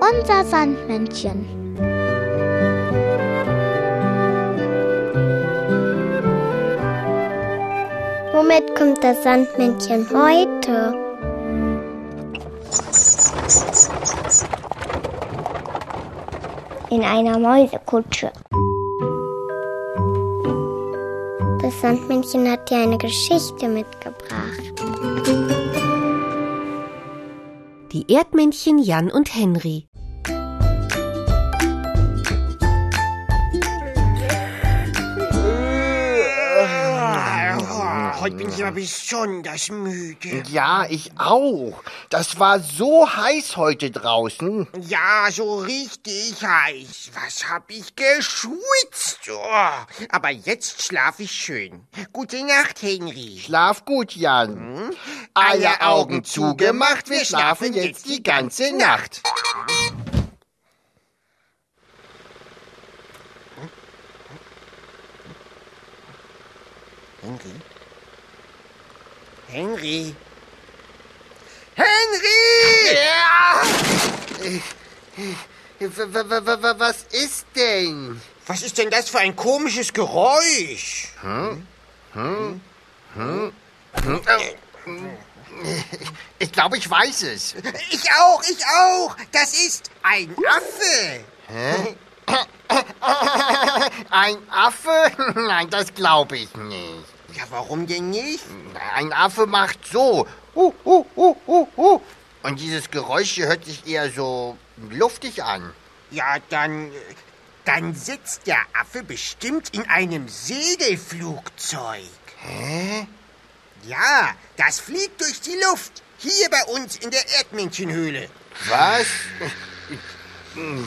Unser Sandmännchen. Womit kommt das Sandmännchen heute? In einer Mäusekutsche. Das Sandmännchen hat dir eine Geschichte mitgebracht. Die Erdmännchen Jan und Henry. Heute bin ich aber besonders müde. Ja, ich auch. Das war so heiß heute draußen. Ja, so richtig heiß. Was hab ich geschwitzt? Oh, aber jetzt schlaf ich schön. Gute Nacht, Henry. Schlaf gut, Jan. Alle Augen zugemacht, wir schlafen jetzt die ganze Nacht. Henry? Henry? Henry! Ja! Was ist denn? Was ist denn das für ein komisches Geräusch? Ich glaube, ich weiß es. Ich auch, ich auch. Das ist ein Affe. Ein Affe? Nein, das glaube ich nicht. Ja, warum denn nicht? Ein Affe macht so. Uh, uh, uh, uh, uh. Und dieses Geräusch hier hört sich eher so luftig an. Ja, dann. Dann sitzt der Affe bestimmt in einem Segelflugzeug. Hä? Ja, das fliegt durch die Luft. Hier bei uns in der Erdmännchenhöhle. Was?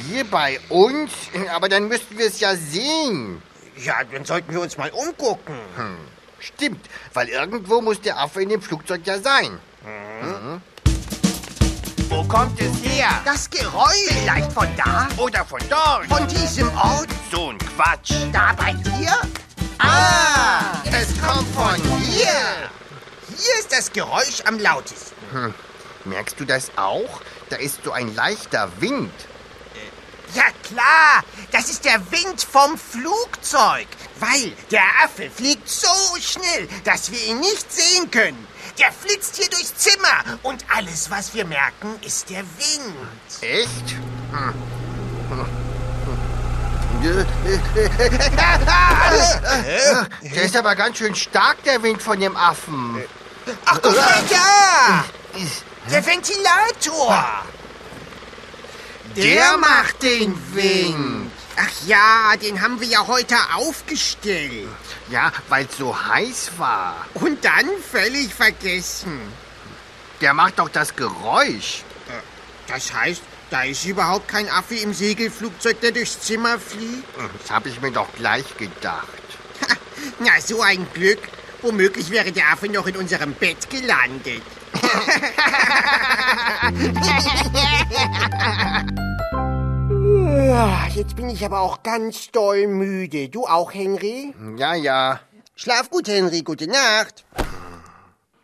Hier bei uns? Aber dann müssten wir es ja sehen. Ja, dann sollten wir uns mal umgucken. Stimmt, weil irgendwo muss der Affe in dem Flugzeug ja sein. Wo kommt es her? Das Geräusch vielleicht von da, Oder von dort? von diesem Ort, So ein Quatsch. da bei dir. Ah, es kommt von hier. Hier ist das Geräusch am lautesten. Merkst du das auch? Da ist so ein leichter Wind. Ja klar, das ist der Wind vom Flugzeug. Weil der Affe fliegt so schnell, dass wir ihn nicht sehen können. Der flitzt hier durchs Zimmer und alles, was wir merken, ist der Wind. Echt? Hm. Der ist aber ganz schön stark, der Wind von dem Affen. Ach, guck mal da! Der Ventilator! Der macht den Wind. Ach ja, den haben wir ja heute aufgestellt. Ja, weil es so heiß war. Und dann völlig vergessen. Der macht doch das Geräusch. Das heißt, da ist überhaupt kein Affe im Segelflugzeug, der durchs Zimmer fliegt? Das habe ich mir doch gleich gedacht. Na, so ein Glück. Womöglich wäre der Affe noch in unserem Bett gelandet. Jetzt bin ich aber auch ganz doll müde. Du auch, Henry? Ja, ja. Schlaf gut, Henry. Gute Nacht.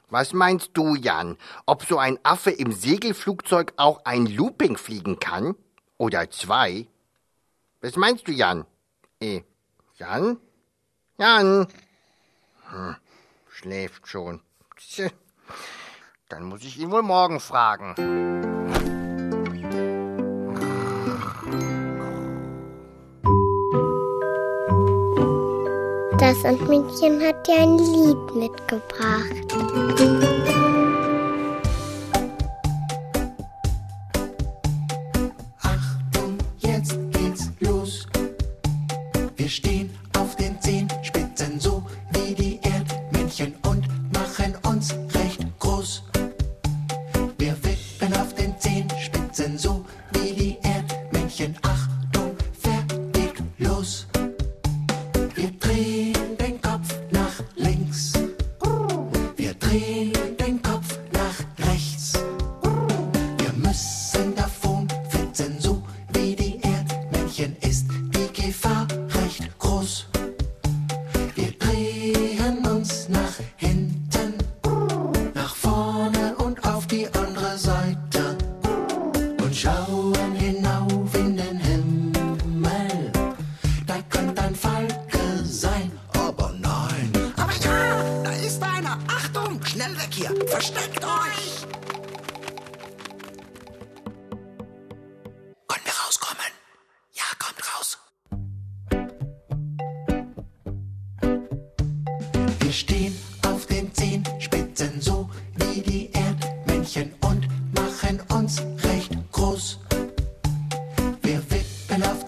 Was meinst du, Jan? Ob so ein Affe im Segelflugzeug auch ein Looping fliegen kann? Oder zwei? Was meinst du, Jan? Eh, Jan? Jan? Hm, schläft schon. Dann muss ich ihn wohl morgen fragen. Das Sandmännchen hat dir ein Lied mitgebracht. Achtung, jetzt geht's los. Wir stehen auf den Zehenspitzen, Versteckt euch! Können wir rauskommen? Ja, kommt raus! Wir stehen auf den Zehenspitzen so wie die Erdmännchen und machen uns recht groß. Wir wippen auf